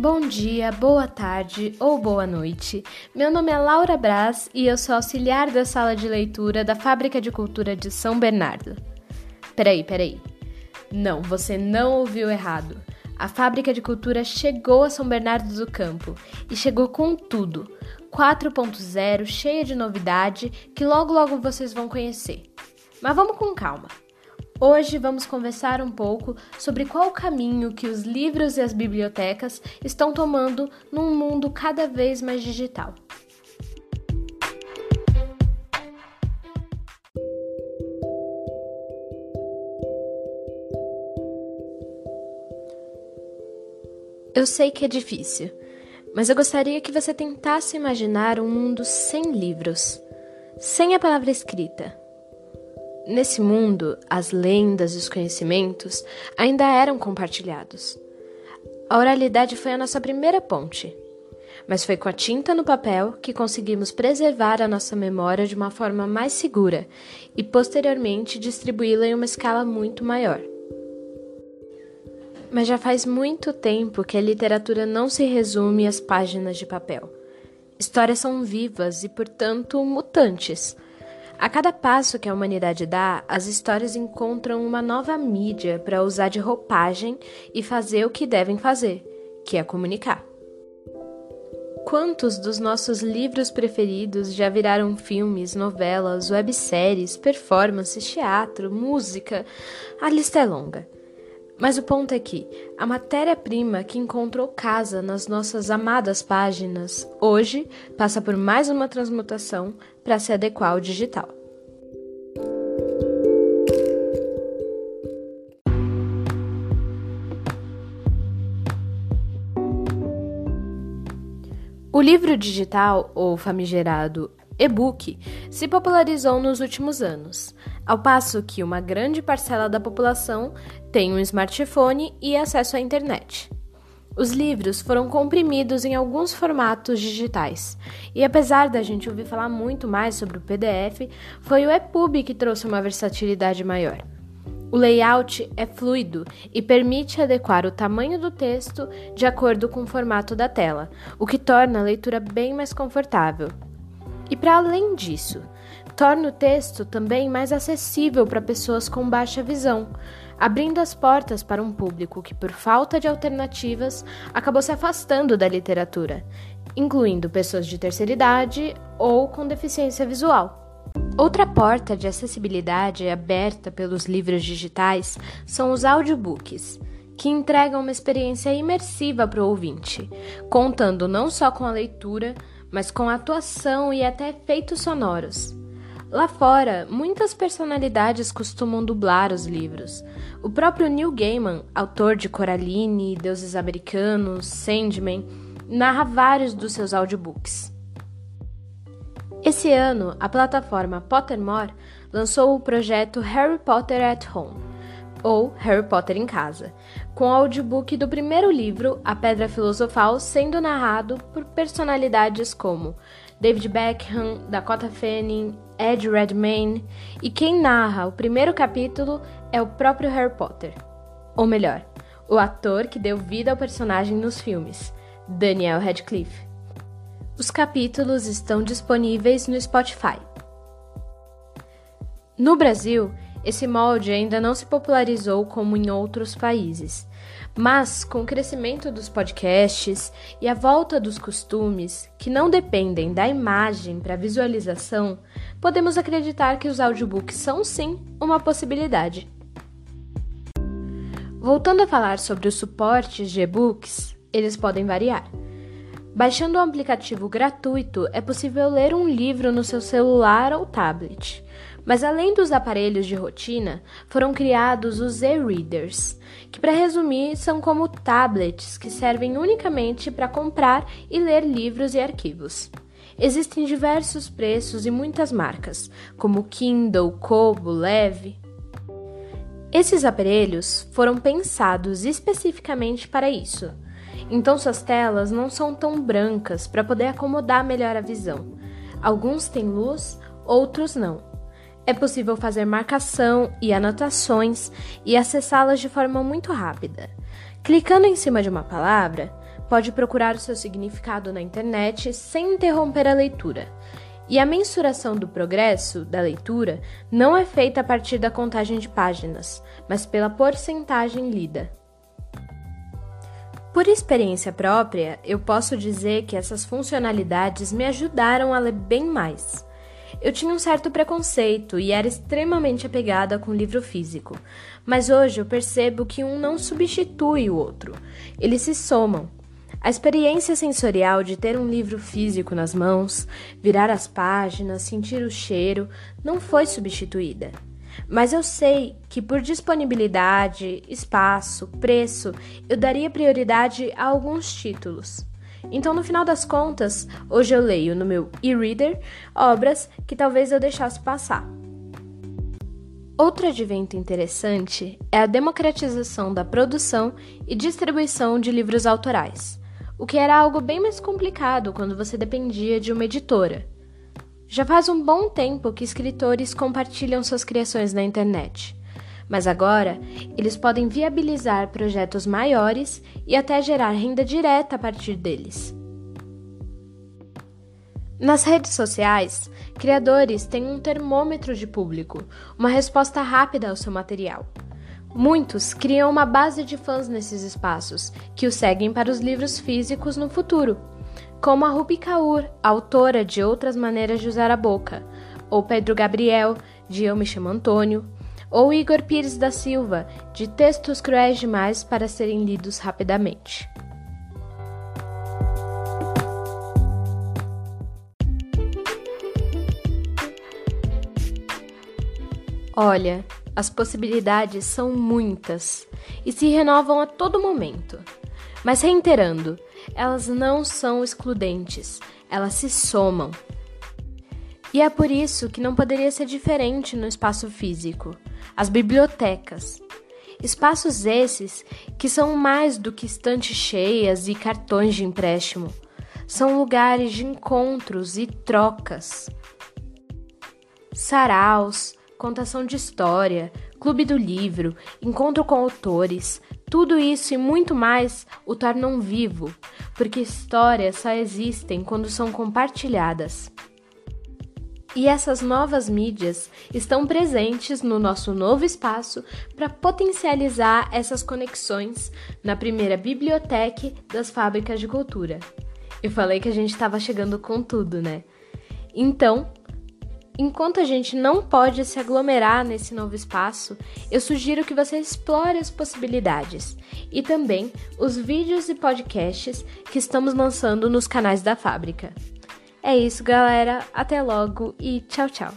Bom dia, boa tarde ou boa noite. Meu nome é Laura Braz e eu sou auxiliar da sala de leitura da Fábrica de Cultura de São Bernardo. Peraí, peraí. Não, você não ouviu errado. A Fábrica de Cultura chegou a São Bernardo do Campo e chegou com tudo. 4.0, cheia de novidade que logo logo vocês vão conhecer. Mas vamos com calma. Hoje vamos conversar um pouco sobre qual o caminho que os livros e as bibliotecas estão tomando num mundo cada vez mais digital. Eu sei que é difícil, mas eu gostaria que você tentasse imaginar um mundo sem livros, sem a palavra escrita Nesse mundo, as lendas e os conhecimentos ainda eram compartilhados. A oralidade foi a nossa primeira ponte, mas foi com a tinta no papel que conseguimos preservar a nossa memória de uma forma mais segura e posteriormente distribuí-la em uma escala muito maior. Mas já faz muito tempo que a literatura não se resume às páginas de papel. Histórias são vivas e, portanto, mutantes. A cada passo que a humanidade dá, as histórias encontram uma nova mídia para usar de roupagem e fazer o que devem fazer, que é comunicar. Quantos dos nossos livros preferidos já viraram filmes, novelas, webséries, performances, teatro, música? A lista é longa. Mas o ponto é que a matéria-prima que encontrou casa nas nossas amadas páginas hoje passa por mais uma transmutação para se adequar ao digital. O livro digital, ou famigerado e-book, se popularizou nos últimos anos, ao passo que uma grande parcela da população tem um smartphone e acesso à internet. Os livros foram comprimidos em alguns formatos digitais, e apesar da gente ouvir falar muito mais sobre o PDF, foi o EPUB que trouxe uma versatilidade maior. O layout é fluido e permite adequar o tamanho do texto de acordo com o formato da tela, o que torna a leitura bem mais confortável. E para além disso, torna o texto também mais acessível para pessoas com baixa visão, abrindo as portas para um público que, por falta de alternativas, acabou se afastando da literatura, incluindo pessoas de terceira idade ou com deficiência visual. Outra porta de acessibilidade aberta pelos livros digitais são os audiobooks, que entregam uma experiência imersiva para o ouvinte, contando não só com a leitura, mas com a atuação e até efeitos sonoros. Lá fora, muitas personalidades costumam dublar os livros. O próprio Neil Gaiman, autor de Coraline, Deuses Americanos, Sandman, narra vários dos seus audiobooks. Esse ano, a plataforma Pottermore lançou o projeto Harry Potter at Home, ou Harry Potter em Casa, com o audiobook do primeiro livro, A Pedra Filosofal, sendo narrado por personalidades como David Beckham, Dakota Fanning, Ed Redmayne, e quem narra o primeiro capítulo é o próprio Harry Potter. Ou melhor, o ator que deu vida ao personagem nos filmes, Daniel Radcliffe. Os capítulos estão disponíveis no Spotify. No Brasil, esse molde ainda não se popularizou como em outros países, mas com o crescimento dos podcasts e a volta dos costumes, que não dependem da imagem para visualização, podemos acreditar que os audiobooks são sim uma possibilidade. Voltando a falar sobre os suportes de e-books, eles podem variar. Baixando um aplicativo gratuito, é possível ler um livro no seu celular ou tablet. Mas além dos aparelhos de rotina, foram criados os e-readers, que, para resumir, são como tablets que servem unicamente para comprar e ler livros e arquivos. Existem diversos preços e muitas marcas, como Kindle, Kobo, Leve. Esses aparelhos foram pensados especificamente para isso então suas telas não são tão brancas para poder acomodar melhor a visão. Alguns têm luz, outros não. É possível fazer marcação e anotações e acessá-las de forma muito rápida. Clicando em cima de uma palavra, pode procurar o seu significado na internet sem interromper a leitura. E a mensuração do progresso da leitura não é feita a partir da contagem de páginas, mas pela porcentagem lida. Por experiência própria, eu posso dizer que essas funcionalidades me ajudaram a ler bem mais. Eu tinha um certo preconceito e era extremamente apegada com o livro físico, mas hoje eu percebo que um não substitui o outro, eles se somam. A experiência sensorial de ter um livro físico nas mãos, virar as páginas, sentir o cheiro, não foi substituída. Mas eu sei que por disponibilidade, espaço, preço, eu daria prioridade a alguns títulos. Então, no final das contas, hoje eu leio no meu e-reader obras que talvez eu deixasse passar. Outro advento interessante é a democratização da produção e distribuição de livros autorais, o que era algo bem mais complicado quando você dependia de uma editora. Já faz um bom tempo que escritores compartilham suas criações na internet mas agora eles podem viabilizar projetos maiores e até gerar renda direta a partir deles. Nas redes sociais, criadores têm um termômetro de público, uma resposta rápida ao seu material. Muitos criam uma base de fãs nesses espaços, que os seguem para os livros físicos no futuro, como a Rupi Kaur, autora de Outras Maneiras de Usar a Boca, ou Pedro Gabriel, de Eu Me Chamo Antônio, ou Igor Pires da Silva, de Textos Cruéis Demais para Serem Lidos Rapidamente. Olha, as possibilidades são muitas e se renovam a todo momento. Mas reiterando, elas não são excludentes, elas se somam. E é por isso que não poderia ser diferente no espaço físico as bibliotecas. Espaços esses que são mais do que estantes cheias e cartões de empréstimo. São lugares de encontros e trocas. Saraus, contação de história, clube do livro, encontro com autores, tudo isso e muito mais o tornam vivo, porque histórias só existem quando são compartilhadas. E essas novas mídias estão presentes no nosso novo espaço para potencializar essas conexões na primeira biblioteca das fábricas de cultura. Eu falei que a gente estava chegando com tudo, né? Então, enquanto a gente não pode se aglomerar nesse novo espaço, eu sugiro que você explore as possibilidades e também os vídeos e podcasts que estamos lançando nos canais da fábrica. É isso, galera. Até logo e tchau, tchau.